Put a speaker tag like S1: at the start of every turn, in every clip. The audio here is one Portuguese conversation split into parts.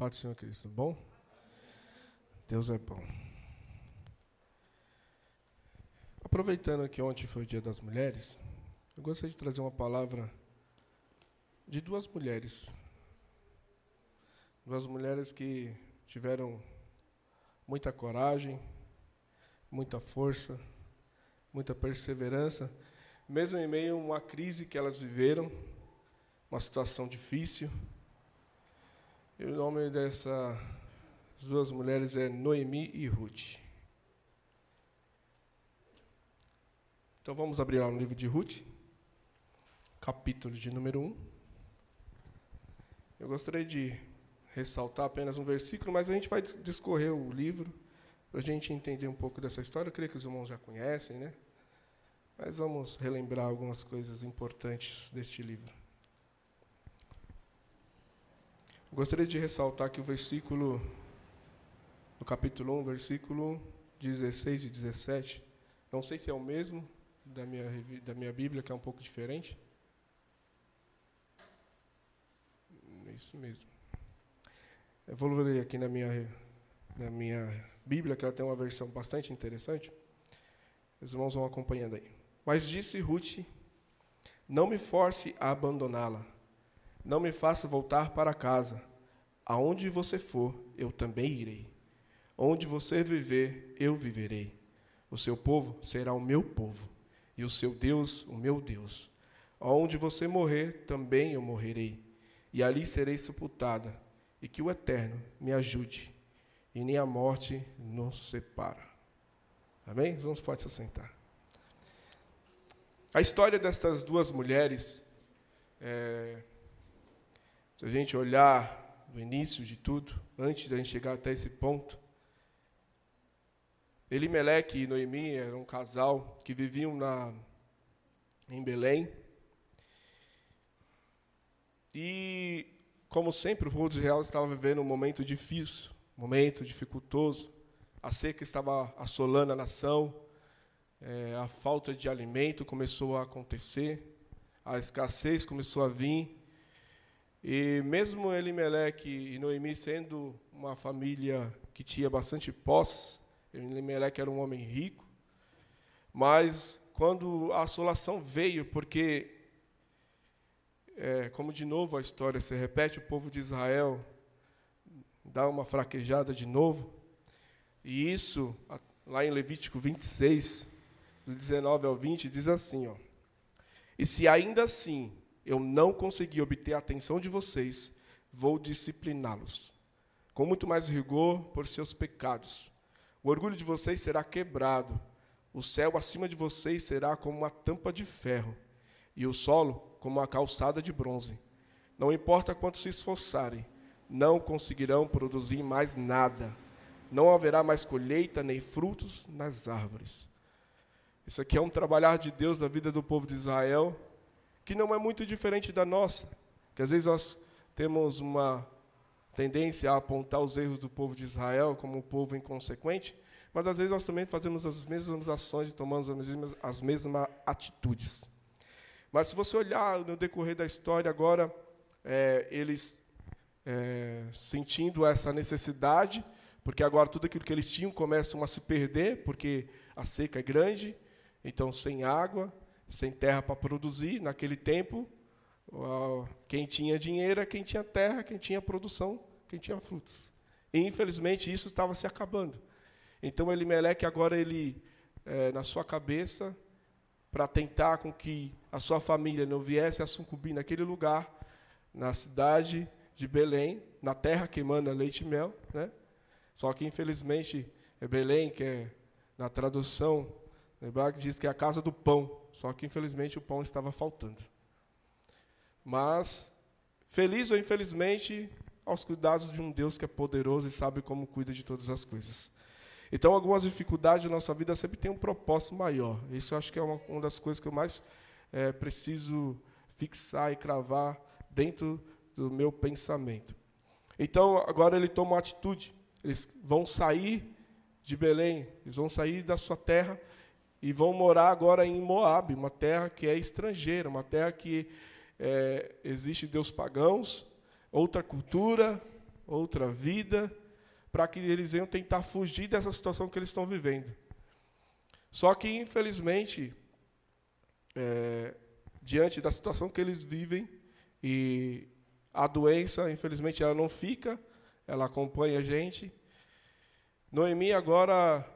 S1: Pode, Senhor Cristo. Bom? Deus é bom. Aproveitando que ontem foi o Dia das Mulheres, eu gostaria de trazer uma palavra de duas mulheres. Duas mulheres que tiveram muita coragem, muita força, muita perseverança, mesmo em meio a uma crise que elas viveram, uma situação difícil. E o nome dessas duas mulheres é Noemi e Ruth. Então vamos abrir lá no livro de Ruth, capítulo de número 1. Eu gostaria de ressaltar apenas um versículo, mas a gente vai discorrer o livro para a gente entender um pouco dessa história. Eu creio que os irmãos já conhecem, né? Mas vamos relembrar algumas coisas importantes deste livro. Eu gostaria de ressaltar que o versículo, no capítulo 1, versículo 16 e 17, não sei se é o mesmo, da minha, da minha Bíblia, que é um pouco diferente. É isso mesmo. Eu vou ler aqui na minha, na minha Bíblia, que ela tem uma versão bastante interessante. Os irmãos vão acompanhando aí. Mas disse Ruth: Não me force a abandoná-la. Não me faça voltar para casa. Aonde você for, eu também irei. Onde você viver, eu viverei. O seu povo será o meu povo e o seu Deus, o meu Deus. Onde você morrer, também eu morrerei, e ali serei sepultada, e que o Eterno me ajude, e nem a morte nos separa. Amém? Vamos pode se sentar. A história dessas duas mulheres, é, se a gente olhar no início de tudo, antes de a gente chegar até esse ponto, Elimeleque e Noemi eram um casal que viviam na, em Belém. E, como sempre, o povo de Israel estava vivendo um momento difícil, um momento dificultoso. A seca estava assolando a nação, é, a falta de alimento começou a acontecer, a escassez começou a vir. E mesmo Elimeleque e Noemi sendo uma família que tinha bastante posses, Elimeleque era um homem rico, mas quando a assolação veio, porque, é, como de novo a história se repete, o povo de Israel dá uma fraquejada de novo, e isso, lá em Levítico 26, do 19 ao 20, diz assim: ó, E se ainda assim eu não conseguir obter a atenção de vocês, vou discipliná-los, com muito mais rigor por seus pecados o orgulho de vocês será quebrado, o céu acima de vocês será como uma tampa de ferro, e o solo como uma calçada de bronze. Não importa quanto se esforçarem, não conseguirão produzir mais nada. Não haverá mais colheita nem frutos nas árvores. Isso aqui é um trabalhar de Deus na vida do povo de Israel, que não é muito diferente da nossa. Que às vezes nós temos uma tendência a apontar os erros do povo de Israel como um povo inconsequente, mas às vezes nós também fazemos as mesmas ações e tomamos as mesmas, as mesmas atitudes. Mas se você olhar no decorrer da história agora, é, eles é, sentindo essa necessidade, porque agora tudo aquilo que eles tinham começam a se perder, porque a seca é grande, então sem água, sem terra para produzir, naquele tempo quem tinha dinheiro é quem tinha terra, quem tinha produção, quem tinha frutos. E, infelizmente, isso estava se acabando. Então, Elimeleque agora, ele, é, na sua cabeça, para tentar com que a sua família não viesse a sucumbir naquele lugar, na cidade de Belém, na terra que emana leite e mel, né? Só que, infelizmente, é Belém, que é, na tradução, hebraica diz que é a casa do pão. Só que, infelizmente, o pão estava faltando. Mas, feliz ou infelizmente, aos cuidados de um Deus que é poderoso e sabe como cuida de todas as coisas. Então, algumas dificuldades da nossa vida sempre têm um propósito maior. Isso eu acho que é uma, uma das coisas que eu mais é, preciso fixar e cravar dentro do meu pensamento. Então, agora ele toma uma atitude. Eles vão sair de Belém, eles vão sair da sua terra e vão morar agora em Moab, uma terra que é estrangeira, uma terra que é, existe Deus pagãos, outra cultura, outra vida, para que eles venham tentar fugir dessa situação que eles estão vivendo. Só que, infelizmente, é, diante da situação que eles vivem, e a doença, infelizmente, ela não fica, ela acompanha a gente. Noemi agora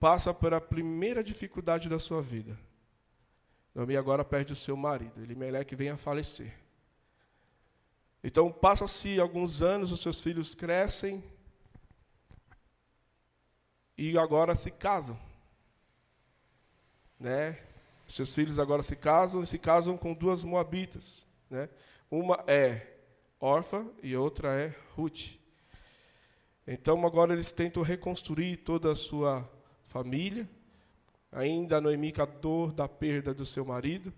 S1: passa pela primeira dificuldade da sua vida. Noemi agora perde o seu marido, Elimeleque vem a falecer. Então, passa-se alguns anos, os seus filhos crescem e agora se casam. Né? Seus filhos agora se casam e se casam com duas moabitas. Né? Uma é Orfa e outra é Ruth. Então agora eles tentam reconstruir toda a sua família. Ainda Noemi com a dor da perda do seu marido.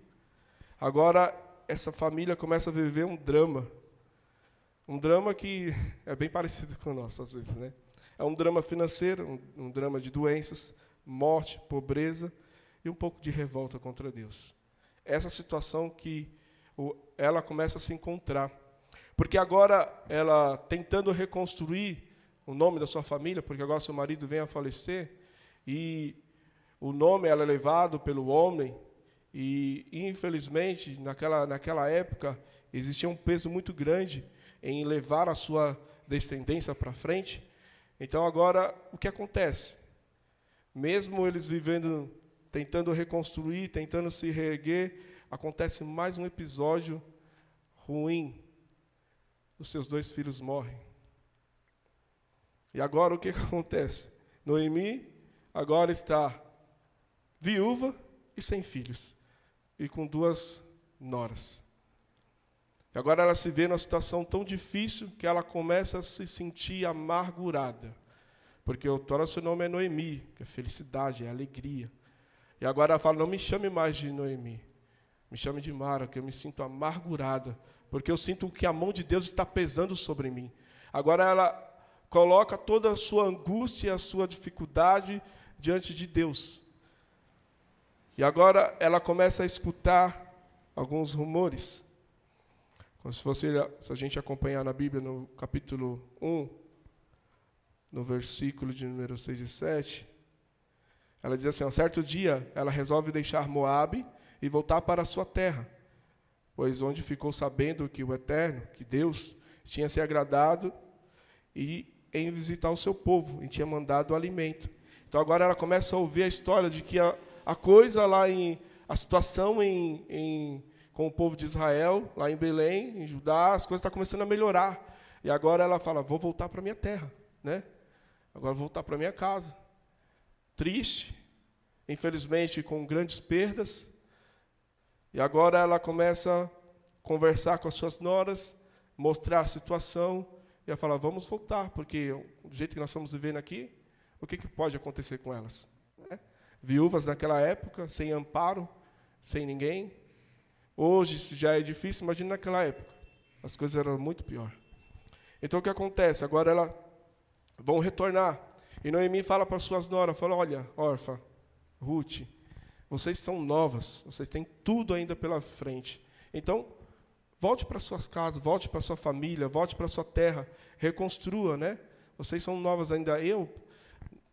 S1: Agora essa família começa a viver um drama. Um drama que é bem parecido com o nosso, às vezes, né? É um drama financeiro, um, um drama de doenças, morte, pobreza e um pouco de revolta contra Deus. Essa situação que ela começa a se encontrar. Porque agora ela tentando reconstruir o nome da sua família, porque agora seu marido vem a falecer, e o nome ela é levado pelo homem, e infelizmente, naquela, naquela época, existia um peso muito grande em levar a sua descendência para frente. Então agora, o que acontece? Mesmo eles vivendo, tentando reconstruir, tentando se reerguer, acontece mais um episódio ruim. Os seus dois filhos morrem. E agora o que acontece? Noemi agora está viúva e sem filhos, e com duas noras. Agora ela se vê numa situação tão difícil que ela começa a se sentir amargurada. Porque o Tora seu nome é Noemi, que é felicidade, é alegria. E agora ela fala: não me chame mais de Noemi, me chame de Mara, que eu me sinto amargurada, porque eu sinto que a mão de Deus está pesando sobre mim. Agora ela coloca toda a sua angústia a sua dificuldade diante de Deus. E agora ela começa a escutar alguns rumores. Como se, fosse, se a gente acompanhar na Bíblia, no capítulo 1, no versículo de número 6 e 7, ela diz assim: um certo dia ela resolve deixar Moabe e voltar para a sua terra, pois onde ficou sabendo que o Eterno, que Deus, tinha se agradado e em visitar o seu povo, e tinha mandado alimento. Então agora ela começa a ouvir a história de que a, a coisa lá em. a situação em, em, com o povo de Israel, lá em Belém, em Judá, as coisas estão começando a melhorar. E agora ela fala: vou voltar para minha terra, né? Agora vou voltar para minha casa. Triste, infelizmente com grandes perdas, e agora ela começa a conversar com as suas noras, mostrar a situação, e ela fala: vamos voltar, porque do jeito que nós estamos vivendo aqui, o que, que pode acontecer com elas? Né? Viúvas naquela época, sem amparo, sem ninguém. Hoje, se já é difícil, imagine naquela época. As coisas eram muito pior. Então o que acontece? Agora elas vão retornar. E Noemi fala para suas noras, fala, olha, órfã, Ruth, vocês são novas, vocês têm tudo ainda pela frente. Então, volte para suas casas, volte para sua família, volte para sua terra, reconstrua, né? Vocês são novas ainda. Eu,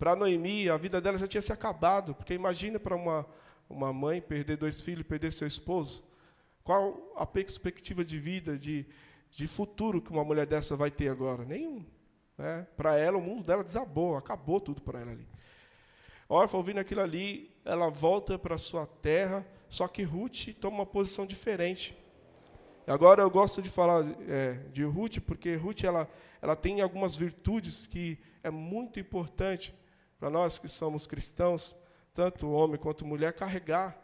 S1: para Noemi, a vida dela já tinha se acabado, porque imagina para uma, uma mãe perder dois filhos, perder seu esposo. Qual a perspectiva de vida, de, de futuro que uma mulher dessa vai ter agora? Nenhum. Né? Para ela, o mundo dela desabou, acabou tudo para ela ali. Órfã, ouvindo aquilo ali, ela volta para sua terra, só que Ruth toma uma posição diferente. Agora eu gosto de falar é, de Ruth, porque Ruth ela, ela tem algumas virtudes que é muito importante para nós que somos cristãos, tanto homem quanto mulher, carregar.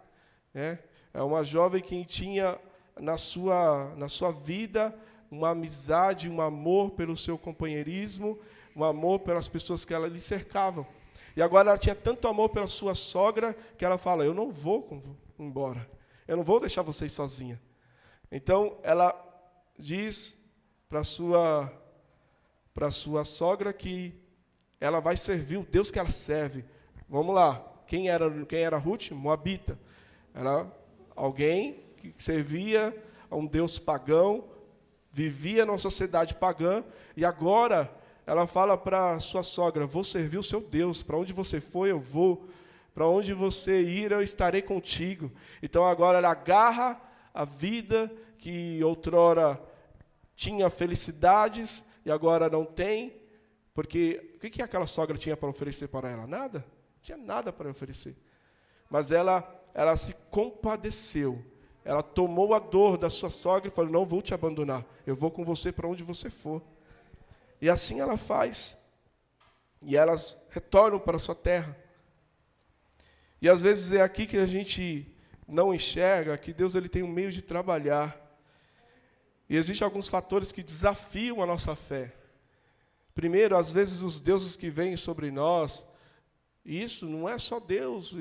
S1: Né? É uma jovem que tinha na sua, na sua vida uma amizade, um amor pelo seu companheirismo, um amor pelas pessoas que ela lhe cercavam. E agora ela tinha tanto amor pela sua sogra que ela fala: Eu não vou embora. Eu não vou deixar vocês sozinha. Então ela diz para sua para sua sogra que ela vai servir o Deus que ela serve. Vamos lá. Quem era quem era Ruth? Moabita. Era alguém que servia a um Deus pagão, vivia numa sociedade pagã e agora ela fala para sua sogra: Vou servir o seu Deus, para onde você for eu vou, para onde você ir eu estarei contigo. Então agora ela agarra a vida que outrora tinha felicidades e agora não tem, porque o que aquela sogra tinha para oferecer para ela? Nada, não tinha nada para oferecer. Mas ela, ela se compadeceu, ela tomou a dor da sua sogra e falou: Não vou te abandonar, eu vou com você para onde você for. E assim ela faz. E elas retornam para a sua terra. E às vezes é aqui que a gente não enxerga que Deus ele tem um meio de trabalhar. E existem alguns fatores que desafiam a nossa fé. Primeiro, às vezes os deuses que vêm sobre nós, e isso não é só Deus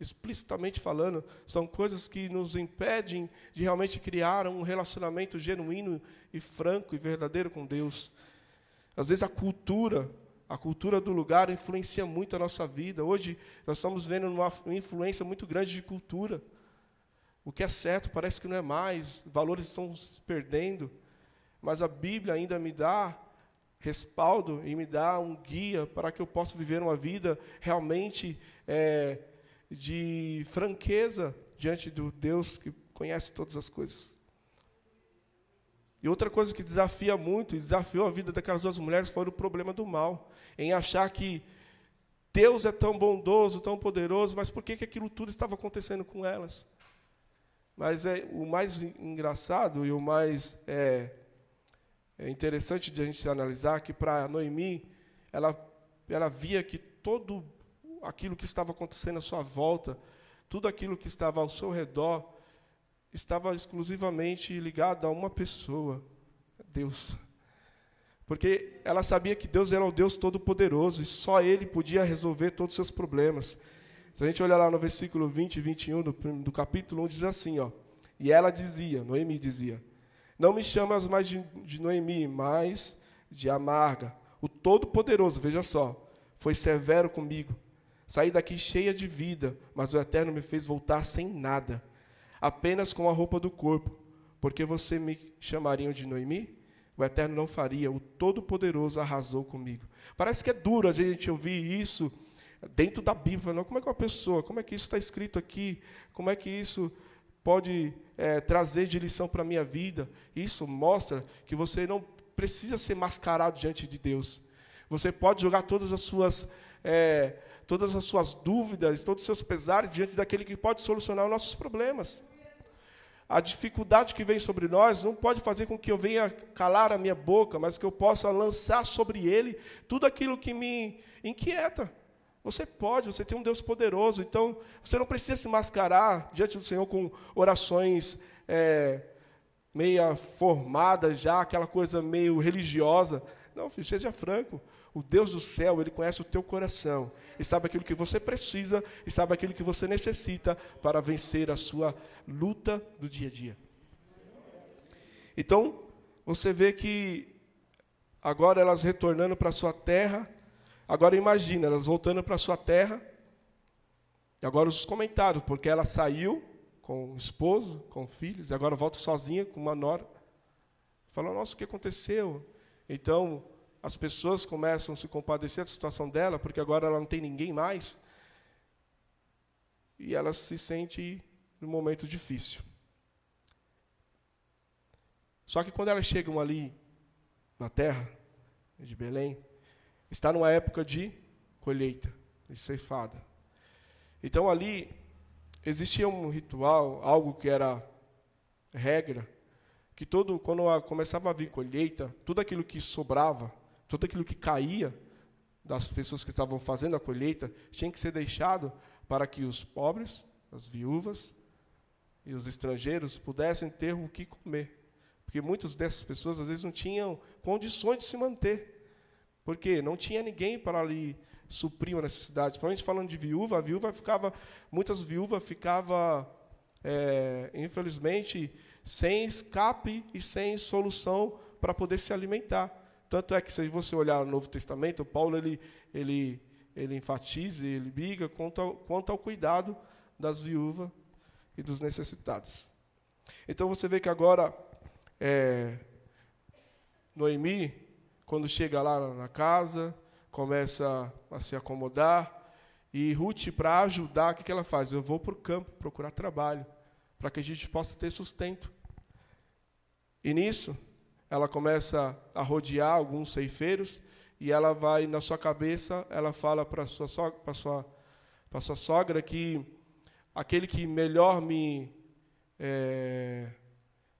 S1: explicitamente falando, são coisas que nos impedem de realmente criar um relacionamento genuíno e franco e verdadeiro com Deus. Às vezes a cultura, a cultura do lugar influencia muito a nossa vida. Hoje nós estamos vendo uma influência muito grande de cultura. O que é certo parece que não é mais, valores estão se perdendo, mas a Bíblia ainda me dá respaldo e me dá um guia para que eu possa viver uma vida realmente é, de franqueza diante do Deus que conhece todas as coisas. E outra coisa que desafia muito, e desafiou a vida daquelas duas mulheres, foi o problema do mal. Em achar que Deus é tão bondoso, tão poderoso, mas por que, que aquilo tudo estava acontecendo com elas? Mas é o mais engraçado e o mais é, é interessante de a gente analisar que para Noemi, ela, ela via que todo aquilo que estava acontecendo à sua volta, tudo aquilo que estava ao seu redor, estava exclusivamente ligada a uma pessoa, Deus. Porque ela sabia que Deus era o Deus Todo-Poderoso e só Ele podia resolver todos os seus problemas. Se a gente olhar lá no versículo 20 e 21 do, do capítulo 1, diz assim: ó, E ela dizia, Noemi dizia: Não me chamas mais de, de Noemi, mas de amarga. O Todo-Poderoso, veja só, foi severo comigo. Saí daqui cheia de vida, mas o Eterno me fez voltar sem nada apenas com a roupa do corpo, porque você me chamariam de Noemi? O Eterno não faria, o Todo-Poderoso arrasou comigo. Parece que é duro a gente ouvir isso dentro da Bíblia. Não? Como é que uma pessoa, como é que isso está escrito aqui? Como é que isso pode é, trazer de lição para a minha vida? Isso mostra que você não precisa ser mascarado diante de Deus. Você pode jogar todas as suas. É, todas as suas dúvidas, todos os seus pesares diante daquele que pode solucionar os nossos problemas a dificuldade que vem sobre nós não pode fazer com que eu venha calar a minha boca, mas que eu possa lançar sobre ele tudo aquilo que me inquieta. Você pode, você tem um Deus poderoso, então você não precisa se mascarar diante do Senhor com orações é, meia formadas já, aquela coisa meio religiosa. Não, filho, seja franco. O Deus do céu, Ele conhece o teu coração e sabe aquilo que você precisa e sabe aquilo que você necessita para vencer a sua luta do dia a dia. Então, você vê que agora elas retornando para sua terra, agora imagina, elas voltando para sua terra, e agora os comentários, porque ela saiu com o esposo, com filhos, e agora volta sozinha com uma nora. Falou, nossa, o que aconteceu? Então, as pessoas começam a se compadecer da situação dela, porque agora ela não tem ninguém mais, e ela se sente num momento difícil. Só que quando elas chegam ali na terra de Belém, está numa época de colheita, de ceifada. Então ali existia um ritual, algo que era regra, que todo quando começava a vir colheita, tudo aquilo que sobrava tudo aquilo que caía das pessoas que estavam fazendo a colheita tinha que ser deixado para que os pobres, as viúvas e os estrangeiros pudessem ter o que comer. Porque muitas dessas pessoas às vezes não tinham condições de se manter. Porque não tinha ninguém para ali suprir uma necessidade. Principalmente falando de viúva, a viúva ficava, muitas viúvas ficavam, é, infelizmente, sem escape e sem solução para poder se alimentar. Tanto é que se você olhar no Novo Testamento, Paulo ele, ele, ele enfatiza, ele liga quanto ao, quanto ao cuidado das viúvas e dos necessitados. Então você vê que agora, é, Noemi, quando chega lá na casa, começa a se acomodar, e Ruth, para ajudar, o que ela faz? Eu vou para o campo procurar trabalho, para que a gente possa ter sustento. E nisso, ela começa a rodear alguns ceifeiros, e ela vai, na sua cabeça, ela fala para sua, sua, sua sogra que aquele que melhor me, é,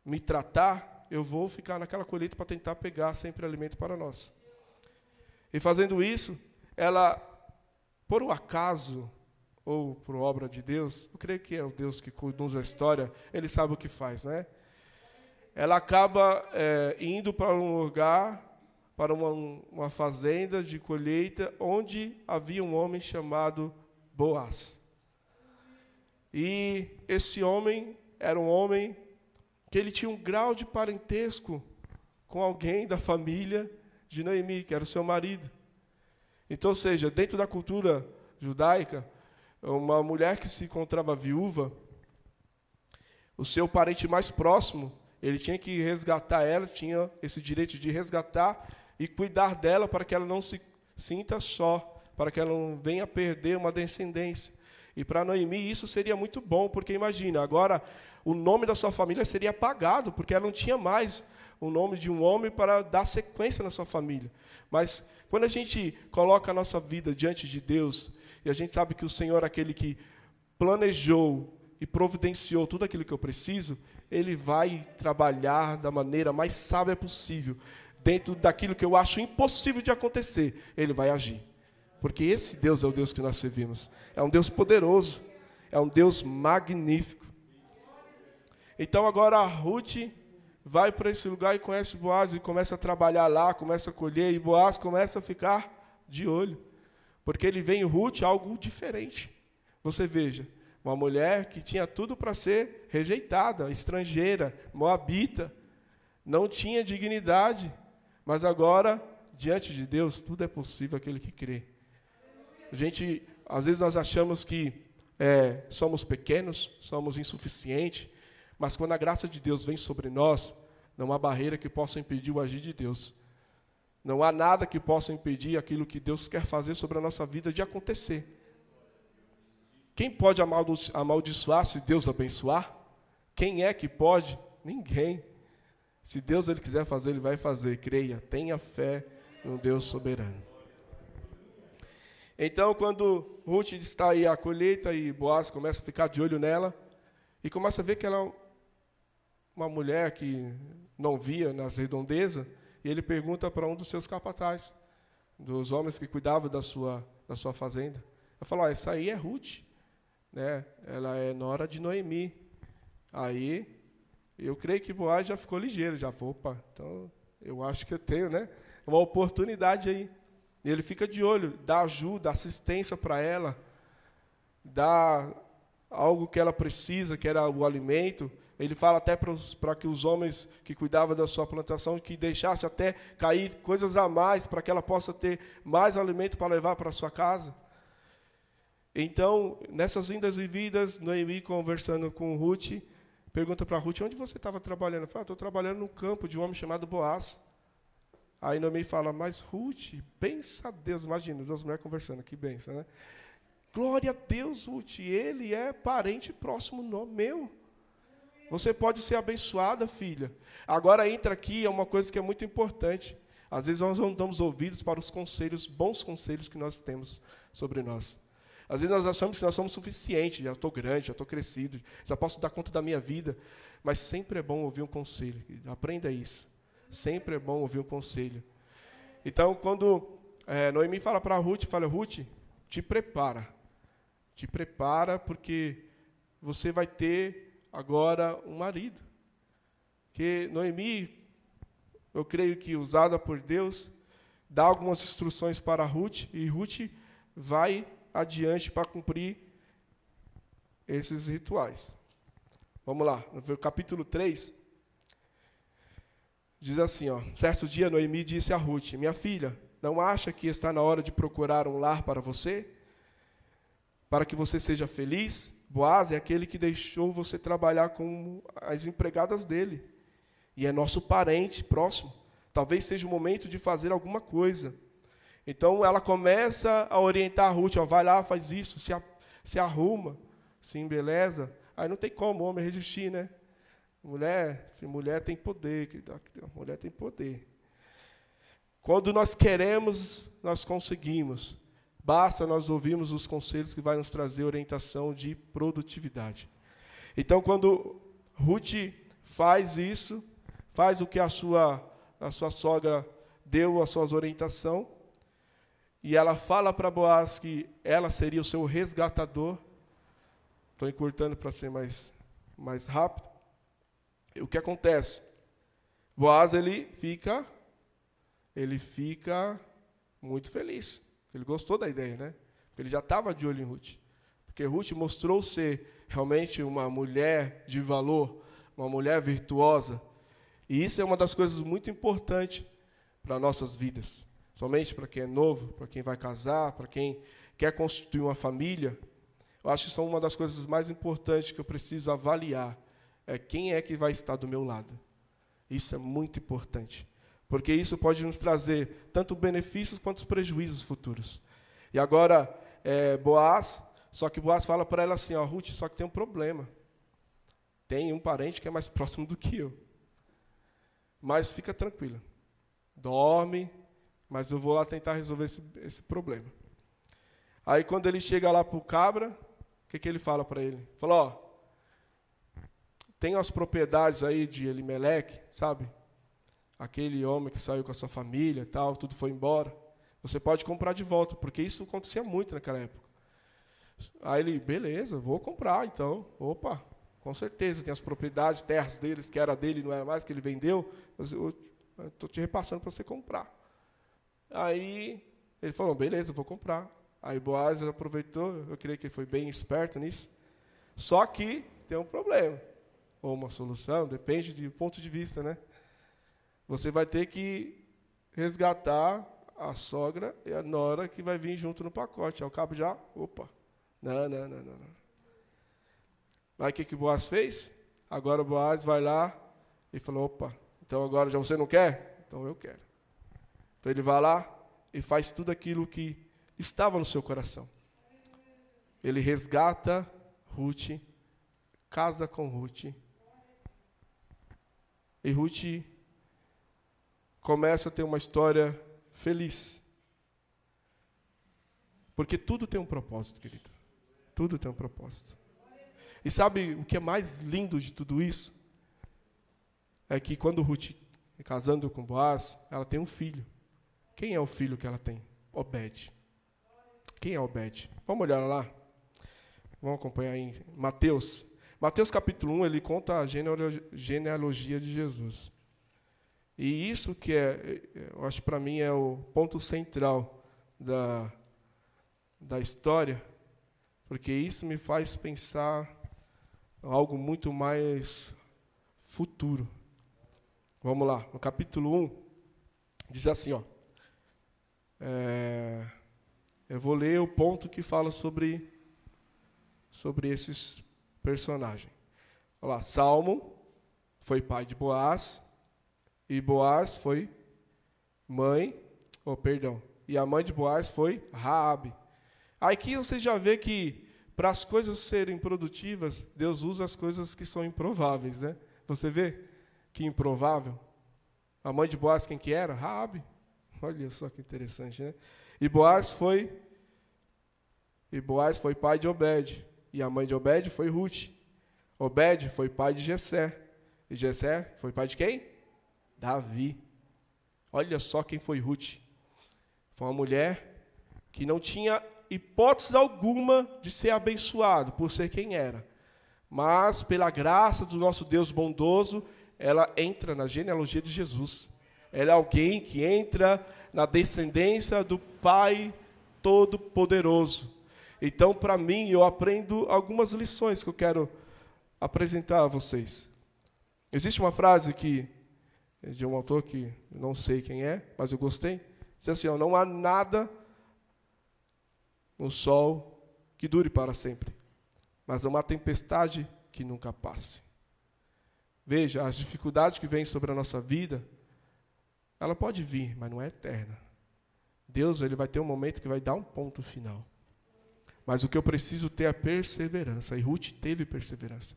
S1: me tratar, eu vou ficar naquela colheita para tentar pegar sempre alimento para nós. E fazendo isso, ela, por um acaso, ou por obra de Deus, eu creio que é o Deus que conduz a história, ele sabe o que faz, né? Ela acaba é, indo para um lugar para uma, uma fazenda de colheita onde havia um homem chamado Boaz. E esse homem era um homem que ele tinha um grau de parentesco com alguém da família de Noemi, que era o seu marido. Então, ou seja, dentro da cultura judaica, uma mulher que se encontrava viúva, o seu parente mais próximo, ele tinha que resgatar ela, tinha esse direito de resgatar e cuidar dela para que ela não se sinta só, para que ela não venha perder uma descendência. E para Noemi isso seria muito bom, porque imagina, agora o nome da sua família seria apagado, porque ela não tinha mais o nome de um homem para dar sequência na sua família. Mas quando a gente coloca a nossa vida diante de Deus, e a gente sabe que o Senhor é aquele que planejou e providenciou tudo aquilo que eu preciso, Ele vai trabalhar da maneira mais sábia possível dentro daquilo que eu acho impossível de acontecer, ele vai agir. Porque esse Deus é o Deus que nós servimos. É um Deus poderoso, é um Deus magnífico. Então agora a Ruth vai para esse lugar e conhece Boaz e começa a trabalhar lá, começa a colher, e Boaz começa a ficar de olho. Porque ele vê em Ruth algo diferente. Você veja, uma mulher que tinha tudo para ser rejeitada, estrangeira, moabita, não tinha dignidade, mas agora, diante de Deus, tudo é possível aquele que crê. A gente, às vezes nós achamos que é, somos pequenos, somos insuficientes, mas quando a graça de Deus vem sobre nós, não há barreira que possa impedir o agir de Deus. Não há nada que possa impedir aquilo que Deus quer fazer sobre a nossa vida de acontecer. Quem pode amaldiçoar se Deus abençoar? Quem é que pode? Ninguém. Se Deus ele quiser fazer, ele vai fazer. Creia, tenha fé no Deus soberano. Então, quando Ruth está aí à colheita e Boaz começa a ficar de olho nela e começa a ver que ela uma mulher que não via nas redondezas, e ele pergunta para um dos seus capatazes, dos homens que cuidavam da sua, da sua fazenda. Ele fala, oh, essa aí é Ruth, né? ela é nora de Noemi. Aí eu creio que Boaz já ficou ligeiro, já, opa, então eu acho que eu tenho, né? Uma oportunidade aí. E ele fica de olho, dá ajuda, assistência para ela, dá algo que ela precisa, que era o alimento. Ele fala até para que os homens que cuidavam da sua plantação que deixasse até cair coisas a mais para que ela possa ter mais alimento para levar para sua casa. Então, nessas indas e vidas, Noemi conversando com Ruth, pergunta para Ruth, onde você estava trabalhando? Fala, estou trabalhando no campo de um homem chamado Boaz. Aí Noemi fala, mas Ruth, bença a Deus, imagina, duas mulheres conversando, que benção, né? Glória a Deus, Ruth, ele é parente próximo no meu. Você pode ser abençoada, filha. Agora entra aqui, é uma coisa que é muito importante. Às vezes nós não damos ouvidos para os conselhos, bons conselhos que nós temos sobre nós. Às vezes nós achamos que nós somos suficientes, já estou grande, já estou crescido, já posso dar conta da minha vida. Mas sempre é bom ouvir um conselho. Aprenda isso. Sempre é bom ouvir um conselho. Então, quando é, Noemi fala para Ruth, fala, Ruth, te prepara. Te prepara porque você vai ter agora um marido. Que Noemi, eu creio que usada por Deus, dá algumas instruções para Ruth e Ruth vai adiante para cumprir esses rituais. Vamos lá, no capítulo 3, diz assim, ó, certo dia Noemi disse a Ruth, minha filha, não acha que está na hora de procurar um lar para você? Para que você seja feliz? Boaz é aquele que deixou você trabalhar com as empregadas dele. E é nosso parente próximo. Talvez seja o momento de fazer alguma coisa. Então ela começa a orientar a Ruth, ó, vai lá, faz isso, se, a, se arruma, se embeleza. Aí não tem como o homem resistir, né? Mulher, mulher tem poder, mulher tem poder. Quando nós queremos, nós conseguimos. Basta nós ouvirmos os conselhos que vai nos trazer orientação de produtividade. Então, quando Ruth faz isso, faz o que a sua, a sua sogra deu, a sua orientação, e ela fala para Boaz que ela seria o seu resgatador. Estou encurtando para ser mais, mais rápido. E o que acontece? Boaz ele fica, ele fica muito feliz. Ele gostou da ideia, né? Ele já estava de olho em Ruth. Porque Ruth mostrou ser realmente uma mulher de valor, uma mulher virtuosa. E isso é uma das coisas muito importantes para nossas vidas. Somente para quem é novo, para quem vai casar, para quem quer constituir uma família. Eu acho que são uma das coisas mais importantes que eu preciso avaliar. É quem é que vai estar do meu lado. Isso é muito importante. Porque isso pode nos trazer tanto benefícios quanto os prejuízos futuros. E agora, é, Boaz, só que Boaz fala para ela assim, ó, Ruth, só que tem um problema. Tem um parente que é mais próximo do que eu. Mas fica tranquila. Dorme, mas eu vou lá tentar resolver esse, esse problema. Aí quando ele chega lá para o cabra, o que, que ele fala para ele? Fala, ó, tem as propriedades aí de Elimeleque, sabe? Aquele homem que saiu com a sua família tal, tudo foi embora. Você pode comprar de volta, porque isso acontecia muito naquela época. Aí ele, beleza, vou comprar então. Opa, com certeza, tem as propriedades, terras deles, que era dele, não era mais, que ele vendeu. Eu estou te repassando para você comprar. Aí ele falou, beleza, vou comprar. Aí Boaz aproveitou, eu creio que ele foi bem esperto nisso. Só que tem um problema. Ou uma solução, depende do ponto de vista, né? Você vai ter que resgatar a sogra e a nora que vai vir junto no pacote. Ao cabo já, opa, não, não, não, não. não. Aí o que, que Boaz fez? Agora Boaz vai lá e falou, opa, então agora já você não quer? Então eu quero. Então ele vai lá e faz tudo aquilo que estava no seu coração. Ele resgata Ruth, casa com Ruth. E Ruth começa a ter uma história feliz. Porque tudo tem um propósito, querido. Tudo tem um propósito. E sabe o que é mais lindo de tudo isso? É que quando Ruth, casando com Boaz, ela tem um filho. Quem é o filho que ela tem? Obed. Quem é Obed? Vamos olhar lá. Vamos acompanhar em Mateus. Mateus capítulo 1, ele conta a genealogia de Jesus. E isso que é, eu acho para mim é o ponto central da, da história, porque isso me faz pensar algo muito mais futuro. Vamos lá, no capítulo 1, diz assim, ó. É, eu vou ler o ponto que fala sobre, sobre esses personagens. Olha lá, Salmo foi pai de Boaz, e Boaz foi mãe, oh, perdão, e a mãe de Boaz foi Raabe. Aqui você já vê que para as coisas serem produtivas, Deus usa as coisas que são improváveis, né? Você vê que improvável. A mãe de Boaz quem que era? Raabe. Olha só que interessante, né? E Boaz foi e Boaz foi pai de Obed, e a mãe de Obed foi Ruth. Obed foi pai de Jessé. E Jessé foi pai de quem? Davi. Olha só quem foi Ruth. Foi uma mulher que não tinha hipótese alguma de ser abençoado por ser quem era. Mas, pela graça do nosso Deus bondoso, ela entra na genealogia de Jesus. Ela é alguém que entra na descendência do Pai Todo-Poderoso. Então, para mim, eu aprendo algumas lições que eu quero apresentar a vocês. Existe uma frase que de um autor que não sei quem é, mas eu gostei. Diz assim: ó, não há nada um sol que dure para sempre, mas uma tempestade que nunca passe. Veja, as dificuldades que vêm sobre a nossa vida, ela pode vir, mas não é eterna. Deus ele vai ter um momento que vai dar um ponto final. Mas o que eu preciso ter é perseverança. E Ruth teve perseverança.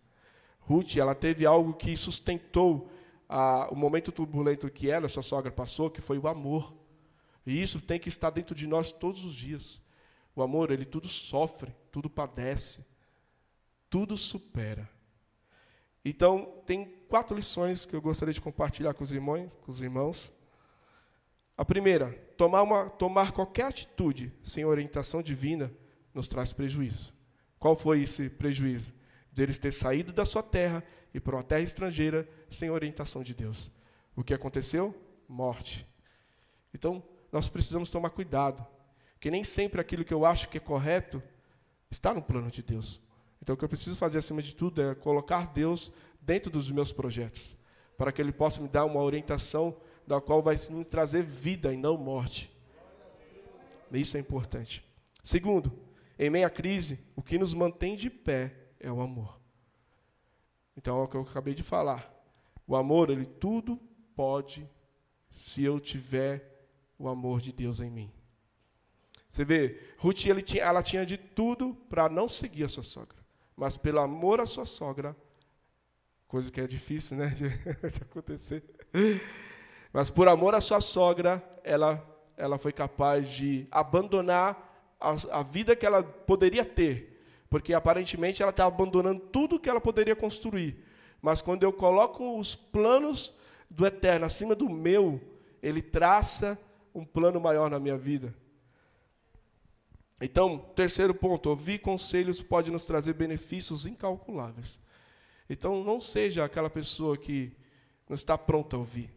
S1: Ruth, ela teve algo que sustentou a, o momento turbulento que ela, sua sogra, passou, que foi o amor. E isso tem que estar dentro de nós todos os dias. O amor, ele tudo sofre, tudo padece, tudo supera. Então, tem quatro lições que eu gostaria de compartilhar com os irmãos. Com os irmãos. A primeira, tomar, uma, tomar qualquer atitude sem orientação divina nos traz prejuízo. Qual foi esse prejuízo? De eles ter saído da sua terra e para uma terra estrangeira sem orientação de Deus. O que aconteceu? Morte. Então, nós precisamos tomar cuidado, que nem sempre aquilo que eu acho que é correto está no plano de Deus. Então, o que eu preciso fazer acima de tudo é colocar Deus dentro dos meus projetos, para que Ele possa me dar uma orientação da qual vai me trazer vida e não morte. Isso é importante. Segundo, em meio à crise, o que nos mantém de pé é o amor. Então, é o que eu acabei de falar. O amor, ele tudo pode se eu tiver o amor de Deus em mim. Você vê, Ruth ele tinha, ela tinha de tudo para não seguir a sua sogra. Mas pelo amor à sua sogra, coisa que é difícil né, de, de acontecer, mas por amor à sua sogra, ela, ela foi capaz de abandonar a, a vida que ela poderia ter, porque aparentemente ela está abandonando tudo que ela poderia construir. Mas quando eu coloco os planos do eterno acima do meu, ele traça um plano maior na minha vida. Então, terceiro ponto, ouvir conselhos pode nos trazer benefícios incalculáveis. Então, não seja aquela pessoa que não está pronta a ouvir.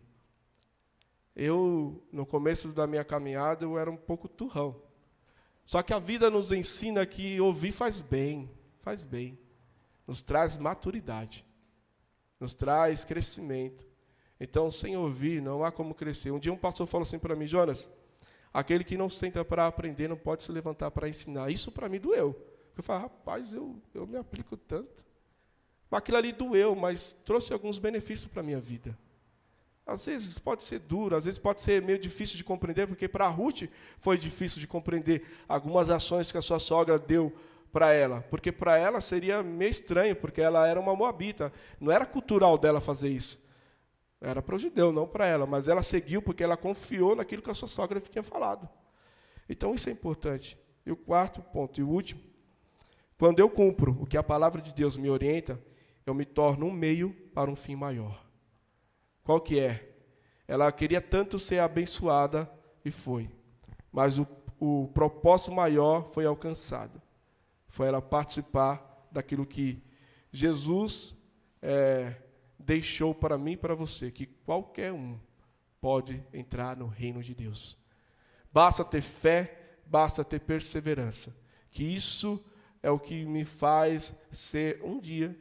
S1: Eu, no começo da minha caminhada, eu era um pouco turrão. Só que a vida nos ensina que ouvir faz bem, faz bem. Nos traz maturidade, nos traz crescimento. Então, sem ouvir, não há como crescer. Um dia um pastor falou assim para mim, Jonas, aquele que não senta para aprender não pode se levantar para ensinar. Isso para mim doeu. Eu falei, rapaz, eu, eu me aplico tanto. Aquilo ali doeu, mas trouxe alguns benefícios para a minha vida. Às vezes pode ser duro, às vezes pode ser meio difícil de compreender, porque para Ruth foi difícil de compreender algumas ações que a sua sogra deu para ela, porque para ela seria meio estranho, porque ela era uma moabita, não era cultural dela fazer isso. Era para o judeu, não para ela, mas ela seguiu porque ela confiou naquilo que a sua sogra tinha falado. Então isso é importante. E o quarto ponto, e o último, quando eu cumpro o que a palavra de Deus me orienta, eu me torno um meio para um fim maior. Qual que é? Ela queria tanto ser abençoada e foi. Mas o, o propósito maior foi alcançado. Foi ela participar daquilo que Jesus é, deixou para mim e para você, que qualquer um pode entrar no reino de Deus. Basta ter fé, basta ter perseverança. Que isso é o que me faz ser um dia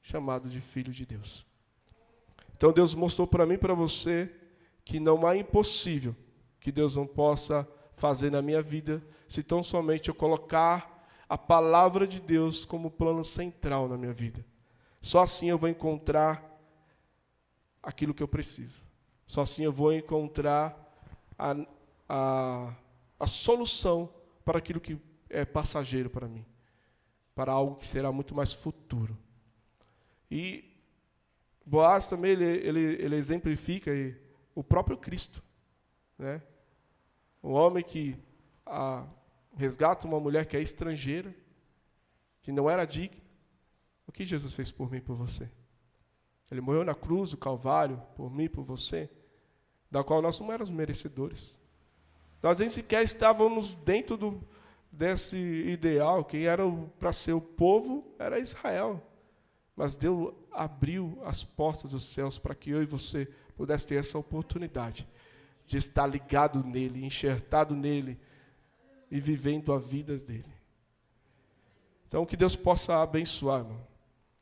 S1: chamado de filho de Deus. Então Deus mostrou para mim e para você que não há impossível que Deus não possa fazer na minha vida, se tão somente eu colocar a palavra de Deus como plano central na minha vida. Só assim eu vou encontrar aquilo que eu preciso. Só assim eu vou encontrar a, a, a solução para aquilo que é passageiro para mim, para algo que será muito mais futuro. E Boaz também ele, ele, ele exemplifica o próprio Cristo, né? Um homem que a, resgata uma mulher que é estrangeira, que não era digna. O que Jesus fez por mim e por você? Ele morreu na cruz, o Calvário, por mim e por você, da qual nós não éramos merecedores. Nós nem sequer estávamos dentro do, desse ideal. Quem era para ser o povo era Israel. Mas Deus abriu as portas dos céus para que eu e você pudesse ter essa oportunidade de estar ligado nele, enxertado nele e vivendo a vida dele. Então, que Deus possa abençoar, irmão.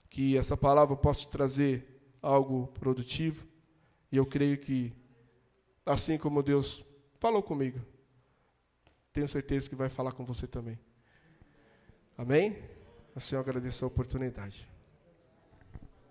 S1: que essa palavra possa trazer algo produtivo. E eu creio que, assim como Deus falou comigo, tenho certeza que vai falar com você também. Amém? Assim eu agradeço a oportunidade.